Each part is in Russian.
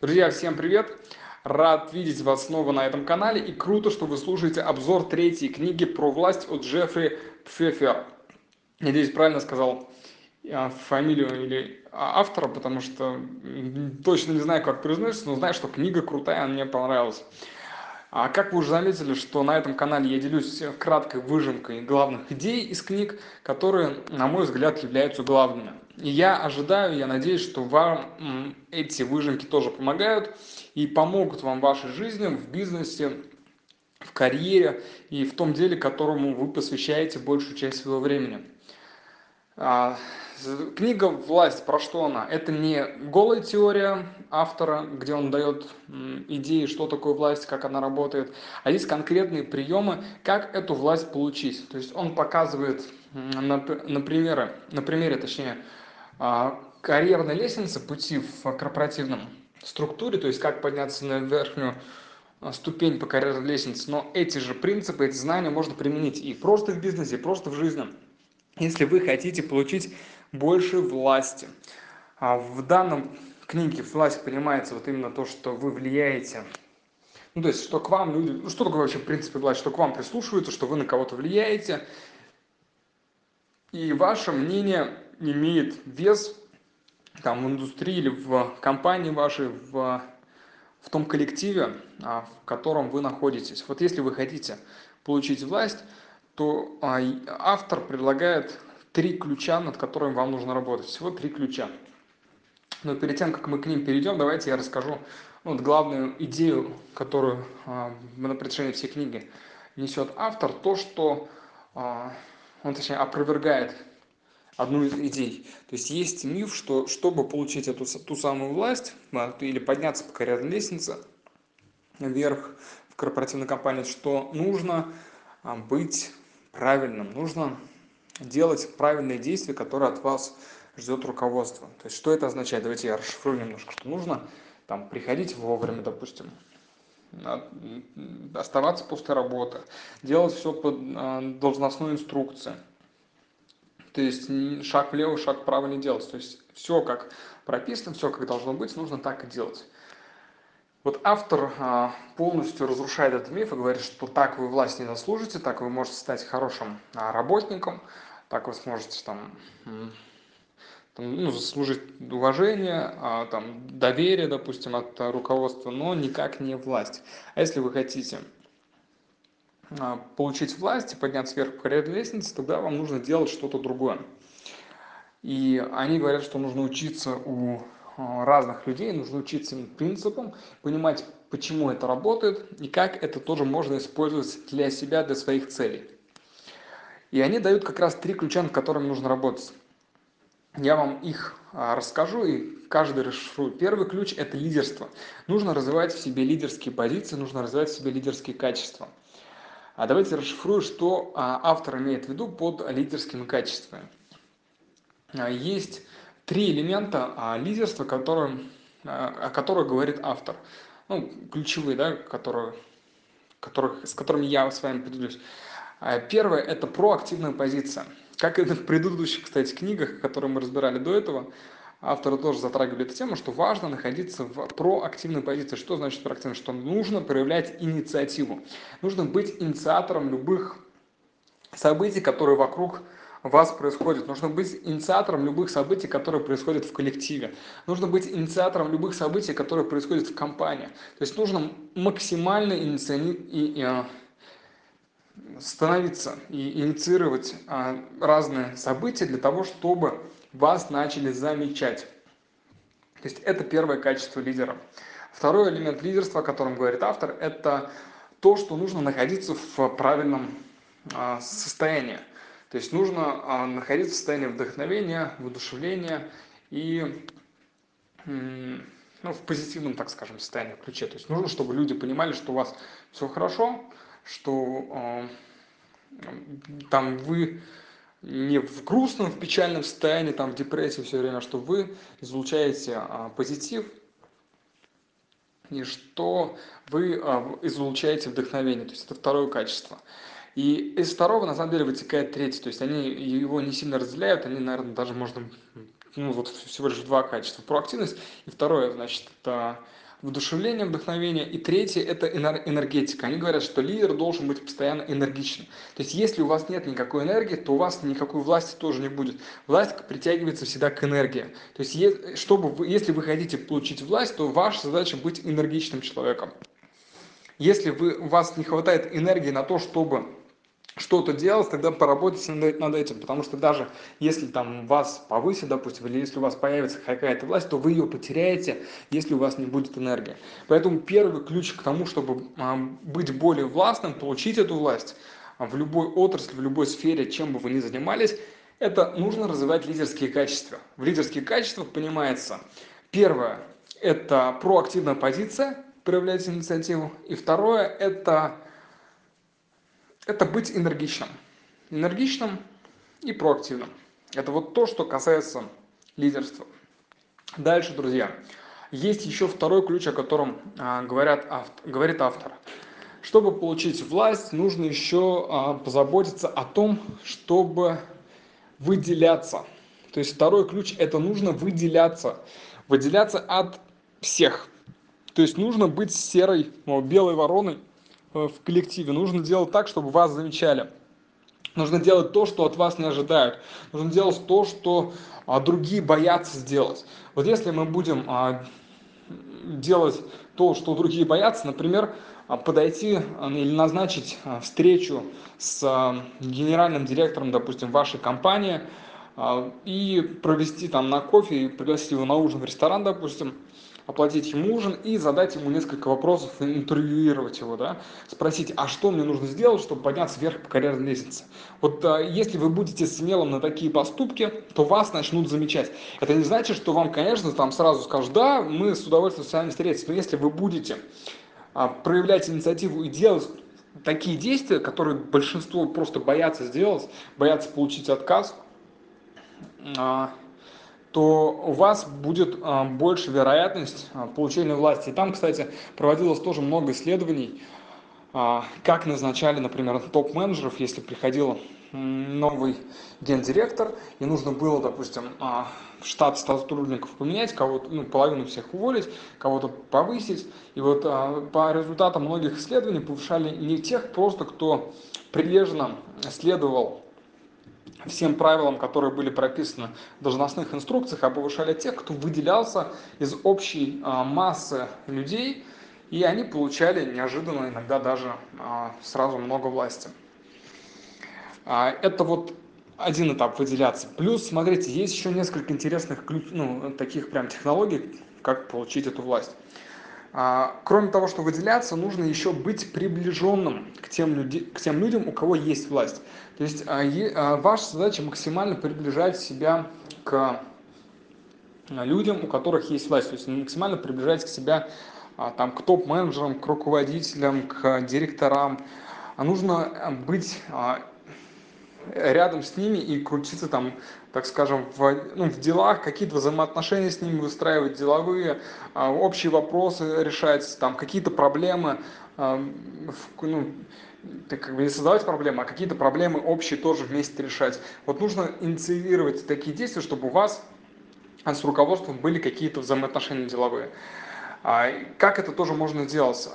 Друзья, всем привет! Рад видеть вас снова на этом канале и круто, что вы слушаете обзор третьей книги про власть от Джеффри Пфеффер. Надеюсь, правильно сказал а, фамилию или а, автора, потому что точно не знаю, как произносится, но знаю, что книга крутая, мне понравилась. А как вы уже заметили, что на этом канале я делюсь краткой выжимкой главных идей из книг, которые, на мой взгляд, являются главными. И я ожидаю, я надеюсь, что вам эти выжимки тоже помогают и помогут вам в вашей жизни, в бизнесе, в карьере и в том деле, которому вы посвящаете большую часть своего времени. А, книга «Власть» про что она? Это не голая теория автора, где он дает идеи, что такое власть, как она работает, а есть конкретные приемы, как эту власть получить. То есть он показывает на, на, примеры, на примере, точнее, а, карьерной лестницы, пути в корпоративном структуре, то есть как подняться на верхнюю а, ступень по карьерной лестнице, но эти же принципы, эти знания можно применить и просто в бизнесе, и просто в жизни если вы хотите получить больше власти. А в данном книге власть понимается вот именно то, что вы влияете. Ну, то есть, что к вам люди... Ну, что такое вообще, в принципе, власть? Что к вам прислушиваются, что вы на кого-то влияете. И ваше мнение имеет вес там, в индустрии или в компании вашей, в, в том коллективе, а, в котором вы находитесь. Вот если вы хотите получить власть, то а, автор предлагает три ключа, над которыми вам нужно работать. Всего три ключа. Но перед тем, как мы к ним перейдем, давайте я расскажу ну, вот главную идею, которую а, на протяжении всей книги несет автор, то, что а, он, точнее, опровергает одну из идей. То есть есть миф, что чтобы получить эту ту самую власть или подняться по карьерной лестнице вверх в корпоративной компании, что нужно быть правильным. Нужно делать правильные действия, которые от вас ждет руководство. То есть что это означает? Давайте я расшифрую немножко, что нужно там приходить вовремя, допустим, оставаться после работы, делать все по а, должностной инструкции. То есть шаг влево, шаг вправо не делать. То есть все как прописано, все как должно быть, нужно так и делать. Вот автор а, полностью разрушает этот миф и говорит, что так вы власть не заслужите, так вы можете стать хорошим а, работником, так вы сможете там, там ну, заслужить уважение, а, там, доверие, допустим, от руководства, но никак не власть. А если вы хотите получить власть и подняться вверх по карьерной лестнице, тогда вам нужно делать что-то другое. И они говорят, что нужно учиться у разных людей, нужно учиться принципам, понимать, почему это работает и как это тоже можно использовать для себя, для своих целей. И они дают как раз три ключа, над которыми нужно работать. Я вам их а, расскажу и каждый расшифрую. Первый ключ – это лидерство. Нужно развивать в себе лидерские позиции, нужно развивать в себе лидерские качества. А давайте расшифрую, что а, автор имеет в виду под лидерскими качествами. Есть три элемента а, лидерства, которые, а, о которых говорит автор. Ну, ключевые, да, которые, которых, с которыми я с вами поделюсь. А, первое – это проактивная позиция. Как и в предыдущих, кстати, книгах, которые мы разбирали до этого, авторы тоже затрагивали эту тему, что важно находиться в проактивной позиции. Что значит проактивно? Что нужно проявлять инициативу. Нужно быть инициатором любых событий, которые вокруг вас происходит. Нужно быть инициатором любых событий, которые происходят в коллективе. Нужно быть инициатором любых событий, которые происходят в компании. То есть нужно максимально иници... и, и, а, становиться и инициировать а, разные события для того, чтобы вас начали замечать. То есть это первое качество лидера. Второй элемент лидерства, о котором говорит автор, это то, что нужно находиться в правильном а, состоянии. То есть нужно а, находиться в состоянии вдохновения, воодушевления и ну, в позитивном, так скажем, состоянии, ключе. То есть нужно, чтобы люди понимали, что у вас все хорошо, что э, там вы не в грустном, в печальном состоянии, там в депрессии все время, что вы излучаете а, позитив и что вы а, излучаете вдохновение. То есть это второе качество. И из второго, на самом деле, вытекает третий. То есть они его не сильно разделяют, они, наверное, даже можно, ну, вот всего лишь два качества. Проактивность. И второе, значит, это воодушевление, вдохновение. И третье – это энергетика. Они говорят, что лидер должен быть постоянно энергичным. То есть, если у вас нет никакой энергии, то у вас никакой власти тоже не будет. Власть притягивается всегда к энергии. То есть, чтобы вы, если вы хотите получить власть, то ваша задача быть энергичным человеком. Если вы, у вас не хватает энергии на то, чтобы что-то делать, тогда поработайте над этим, потому что даже если там вас повысит, допустим, или если у вас появится какая-то власть, то вы ее потеряете, если у вас не будет энергии. Поэтому первый ключ к тому, чтобы а, быть более властным, получить эту власть а, в любой отрасли, в любой сфере, чем бы вы ни занимались, это нужно развивать лидерские качества. В лидерских качествах понимается, первое, это проактивная позиция, проявлять инициативу, и второе, это это быть энергичным. Энергичным и проактивным. Это вот то, что касается лидерства. Дальше, друзья, есть еще второй ключ, о котором а, говорят, автор, говорит автор. Чтобы получить власть, нужно еще а, позаботиться о том, чтобы выделяться. То есть второй ключ – это нужно выделяться. Выделяться от всех. То есть нужно быть серой, белой вороной, в коллективе. Нужно делать так, чтобы вас замечали. Нужно делать то, что от вас не ожидают. Нужно делать то, что а, другие боятся сделать. Вот если мы будем а, делать то, что другие боятся, например, а, подойти а, или назначить а, встречу с генеральным директором, допустим, вашей компании и провести там на кофе, и пригласить его на ужин в ресторан, допустим, оплатить ему ужин и задать ему несколько вопросов, интервьюировать его, да, спросить, а что мне нужно сделать, чтобы подняться вверх по карьерной лестнице. Вот а, если вы будете смелым на такие поступки, то вас начнут замечать. Это не значит, что вам, конечно, там сразу скажут, да, мы с удовольствием с вами встретимся, но если вы будете а, проявлять инициативу и делать такие действия, которые большинство просто боятся сделать, боятся получить отказ, а, то у вас будет а, больше вероятность а, получения власти. И там, кстати, проводилось тоже много исследований, а, как назначали, например, топ-менеджеров, если приходил новый гендиректор, и нужно было, допустим, штат сотрудников поменять, кого-то, ну, половину всех уволить, кого-то повысить. И вот по результатам многих исследований повышали не тех просто, кто прилежно следовал всем правилам, которые были прописаны в должностных инструкциях, а повышали тех, кто выделялся из общей а, массы людей, и они получали неожиданно иногда даже а, сразу много власти. А, это вот один этап выделяться. Плюс, смотрите, есть еще несколько интересных ну, таких прям технологий, как получить эту власть. А, кроме того, что выделяться, нужно еще быть приближенным к тем, люди, к тем людям, у кого есть власть. То есть а, а, ваша задача максимально приближать себя к людям, у которых есть власть. То есть максимально приближать к себя там, к топ-менеджерам, к руководителям, к директорам. Нужно быть рядом с ними и крутиться там, так скажем, в, ну, в делах, какие-то взаимоотношения с ними выстраивать, деловые, а, общие вопросы решать, там какие-то проблемы, а, ну, как бы не создавать проблемы, а какие-то проблемы общие тоже вместе решать. Вот нужно инициировать такие действия, чтобы у вас с руководством были какие-то взаимоотношения деловые. А, как это тоже можно сделать?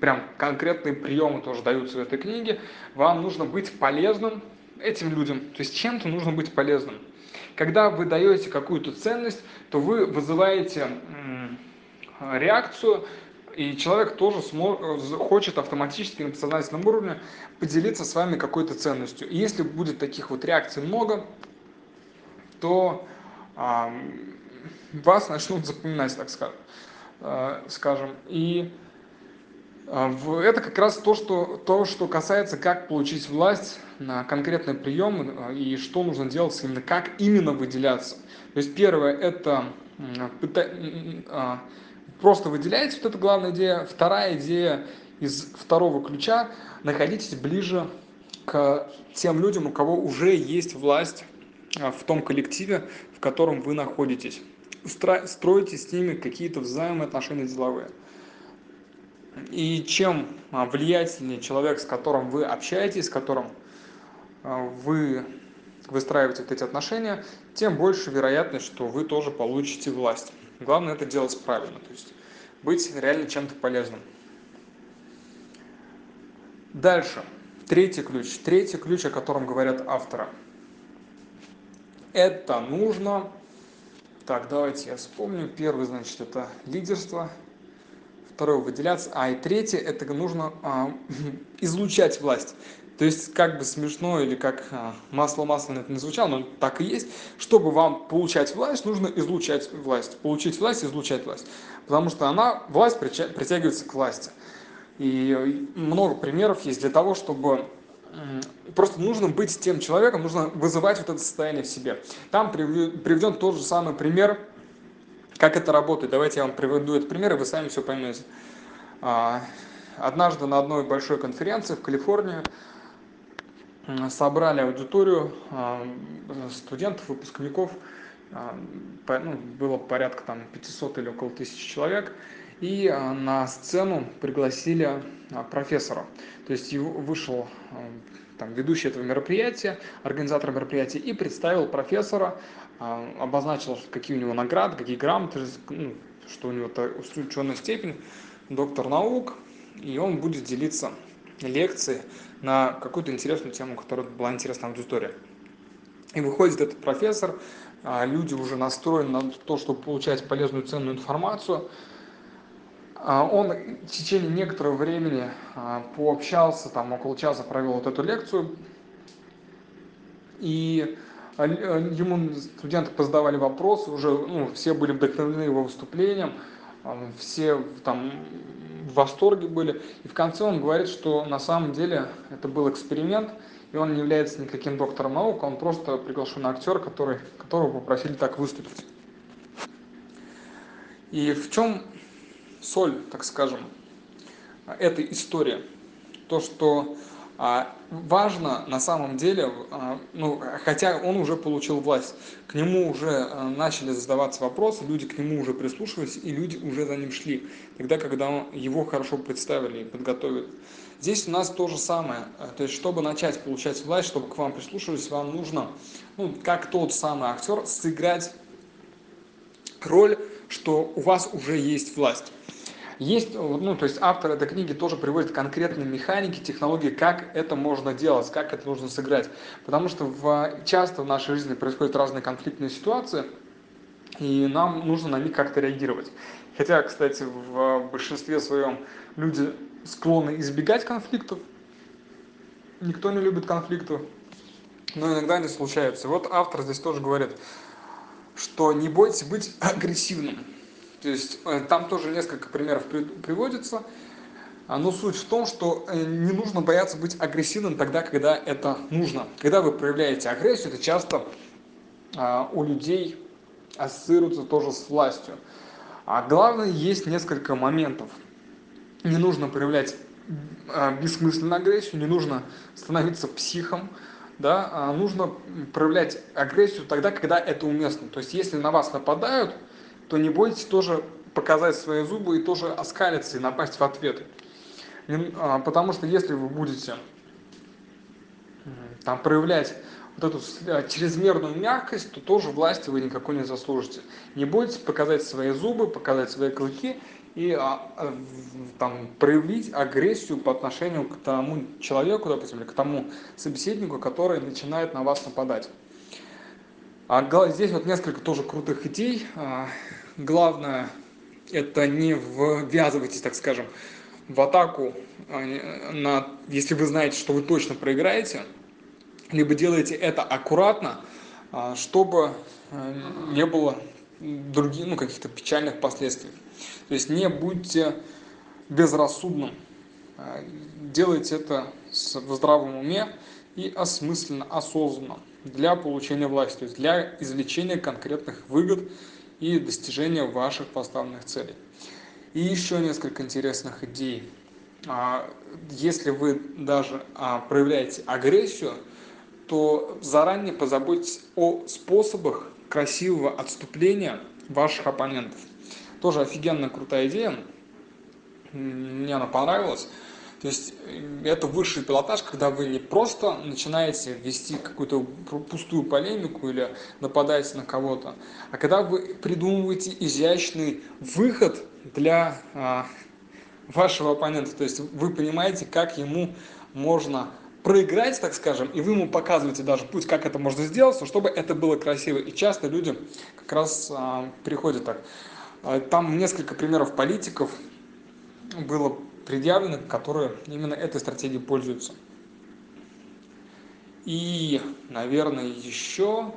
Прям конкретные приемы тоже даются в этой книге. Вам нужно быть полезным этим людям, то есть чем-то нужно быть полезным. Когда вы даете какую-то ценность, то вы вызываете реакцию, и человек тоже хочет автоматически на подсознательном уровне поделиться с вами какой-то ценностью. И если будет таких вот реакций много, то вас начнут запоминать, так скажем. Э, скажем. И э, это как раз то что, то, что касается, как получить власть на конкретный прием э, и что нужно делать именно, как именно выделяться. То есть первое – это просто выделяете, вот это главная идея. Вторая идея из второго ключа – находитесь ближе к тем людям, у кого уже есть власть в том коллективе, в котором вы находитесь строите с ними какие-то взаимоотношения деловые. И чем а, влиятельнее человек, с которым вы общаетесь, с которым а, вы выстраиваете вот эти отношения, тем больше вероятность, что вы тоже получите власть. Главное это делать правильно. То есть быть реально чем-то полезным. Дальше. Третий ключ. Третий ключ, о котором говорят авторы. Это нужно... Так, давайте я вспомню. Первый, значит, это лидерство. Второй выделяться. А и третье, это нужно а, излучать власть. То есть, как бы смешно или как а, масло масляное это не звучало, но так и есть. Чтобы вам получать власть, нужно излучать власть. Получить власть, излучать власть. Потому что она, власть притягивается к власти. И много примеров есть для того, чтобы просто нужно быть тем человеком, нужно вызывать вот это состояние в себе. Там приведен тот же самый пример, как это работает. Давайте я вам приведу этот пример, и вы сами все поймете. А, однажды на одной большой конференции в Калифорнии собрали аудиторию а, студентов, выпускников, а, ну, было порядка там 500 или около тысячи человек, и а, на сцену пригласили профессора. То есть вышел там, ведущий этого мероприятия, организатор мероприятия, и представил профессора, обозначил, какие у него награды, какие грамоты, ну, что у него ученая степень, доктор наук, и он будет делиться лекции на какую-то интересную тему, которая была интересна аудитории. И выходит этот профессор, а, люди уже настроены на то, чтобы получать полезную ценную информацию. А, он в течение некоторого времени а, пообщался, там около часа провел вот эту лекцию, и ему студенты позадавали вопросы, уже ну, все были вдохновлены его выступлением, все там в восторге были. И в конце он говорит, что на самом деле это был эксперимент, и он не является никаким доктором наук, он просто приглашенный актер, который, которого попросили так выступить. И в чем соль, так скажем, этой истории? То, что а, важно на самом деле, а, ну, хотя он уже получил власть, к нему уже а, начали задаваться вопросы, люди к нему уже прислушивались, и люди уже за ним шли, тогда, когда его хорошо представили и подготовили. Здесь у нас то же самое, то есть, чтобы начать получать власть, чтобы к вам прислушивались, вам нужно, ну, как тот самый актер, сыграть роль, что у вас уже есть власть. Есть, ну, то есть автор этой книги тоже приводит конкретные механики, технологии, как это можно делать, как это нужно сыграть. Потому что в, часто в нашей жизни происходят разные конфликтные ситуации, и нам нужно на них как-то реагировать. Хотя, кстати, в большинстве своем люди склонны избегать конфликтов. Никто не любит конфликтов, но иногда они случаются. Вот автор здесь тоже говорит, что не бойтесь быть агрессивным. То есть э, там тоже несколько примеров приводится. А, но суть в том, что э, не нужно бояться быть агрессивным тогда, когда это нужно. Когда вы проявляете агрессию, это часто а, у людей ассоциируется тоже с властью. А главное, есть несколько моментов. Не нужно проявлять а, бессмысленную агрессию, не нужно становиться психом, да, нужно проявлять агрессию тогда, когда это уместно. То есть, если на вас нападают, то не бойтесь тоже показать свои зубы и тоже оскалиться и напасть в ответ. А, потому что если вы будете там проявлять вот эту а, чрезмерную мягкость, то тоже власти вы никакой не заслужите. Не бойтесь показать свои зубы, показать свои клыки и а, там, проявить агрессию по отношению к тому человеку, допустим, или к тому собеседнику, который начинает на вас нападать. А здесь вот несколько тоже крутых идей. А, главное, это не ввязывайтесь, так скажем, в атаку, а, на, если вы знаете, что вы точно проиграете, либо делайте это аккуратно, а, чтобы не было других, ну, каких-то печальных последствий. То есть не будьте безрассудным, делайте это в здравом уме и осмысленно, осознанно для получения власти, то есть для извлечения конкретных выгод и достижения ваших поставленных целей. И еще несколько интересных идей. А, если вы даже а, проявляете агрессию, то заранее позаботьтесь о способах красивого отступления ваших оппонентов. Тоже офигенно крутая идея, мне она понравилась. То есть э, это высший пилотаж, когда вы не просто начинаете вести какую-то пустую полемику или нападаете на кого-то, а когда вы придумываете изящный выход для а, вашего оппонента. То есть вы понимаете, как ему можно проиграть, так скажем, и вы ему показываете даже путь, как это можно сделать, чтобы это было красиво. И часто люди как раз а, приходят так. А, там несколько примеров политиков было предъявлено, которые именно этой стратегией пользуются. И, наверное, еще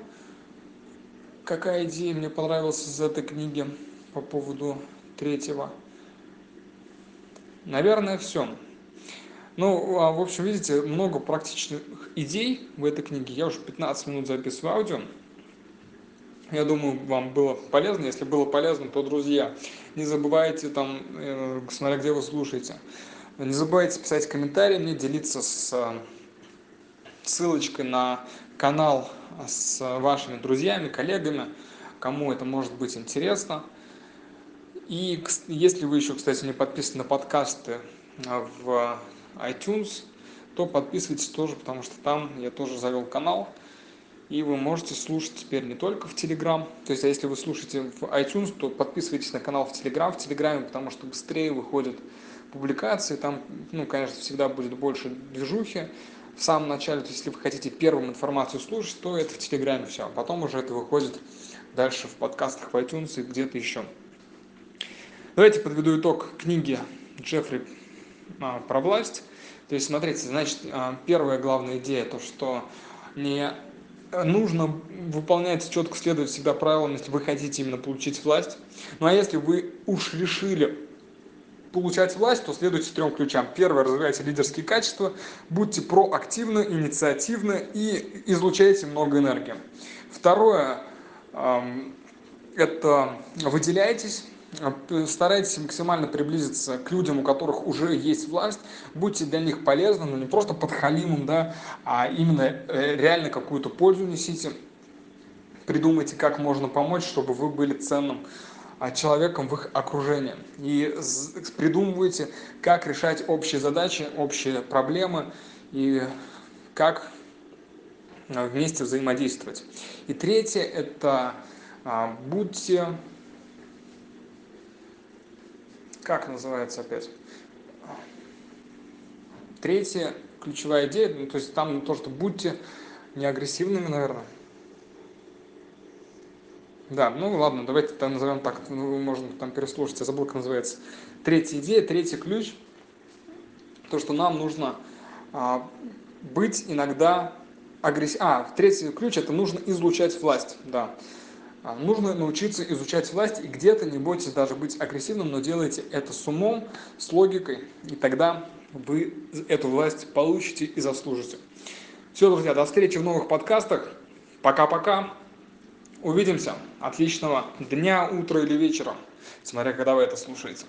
какая идея мне понравилась из этой книги по поводу третьего. Наверное, все. Ну, а, в общем, видите, много практичных идей в этой книге. Я уже 15 минут записываю аудио. Я думаю, вам было полезно. Если было полезно, то, друзья, не забывайте там, э, смотря где вы слушаете, не забывайте писать комментарии мне, делиться с э, ссылочкой на канал с вашими друзьями, коллегами, кому это может быть интересно. И если вы еще, кстати, не подписаны на подкасты э, в iTunes, то подписывайтесь тоже, потому что там я тоже завел канал, и вы можете слушать теперь не только в Telegram, то есть а если вы слушаете в iTunes, то подписывайтесь на канал в Telegram, в Телеграме, потому что быстрее выходят публикации, там, ну, конечно, всегда будет больше движухи, в самом начале, то есть если вы хотите первым информацию слушать, то это в Телеграме все, а потом уже это выходит дальше в подкастах в iTunes и где-то еще. Давайте подведу итог книги Джеффри а, про власть. То есть, смотрите, значит, а, первая главная идея, то, что не нужно выполнять четко следовать всегда правилам, если вы хотите именно получить власть. Ну а если вы уж решили получать власть, то следуйте трем ключам. Первое, развивайте лидерские качества, будьте проактивны, инициативны и излучайте много энергии. Второе, это выделяйтесь, старайтесь максимально приблизиться к людям, у которых уже есть власть, будьте для них полезны, но не просто подхалимом, да, а именно э, реально какую-то пользу несите, придумайте, как можно помочь, чтобы вы были ценным а, человеком в их окружении. И придумывайте, как решать общие задачи, общие проблемы и как а, вместе взаимодействовать. И третье – это а, будьте как называется опять? Третья ключевая идея, ну, то есть там то, что будьте не агрессивными, наверное. Да, ну ладно, давайте там назовем так, ну, можно там переслушать, я забыл, как называется. Третья идея, третий ключ, то, что нам нужно а, быть иногда агрессивным. А, третий ключ, это нужно излучать власть, да. А, нужно научиться изучать власть и где-то не бойтесь даже быть агрессивным, но делайте это с умом, с логикой, и тогда вы эту власть получите и заслужите. Все, друзья, до встречи в новых подкастах. Пока-пока. Увидимся. Отличного дня, утра или вечера, смотря когда вы это слушаете.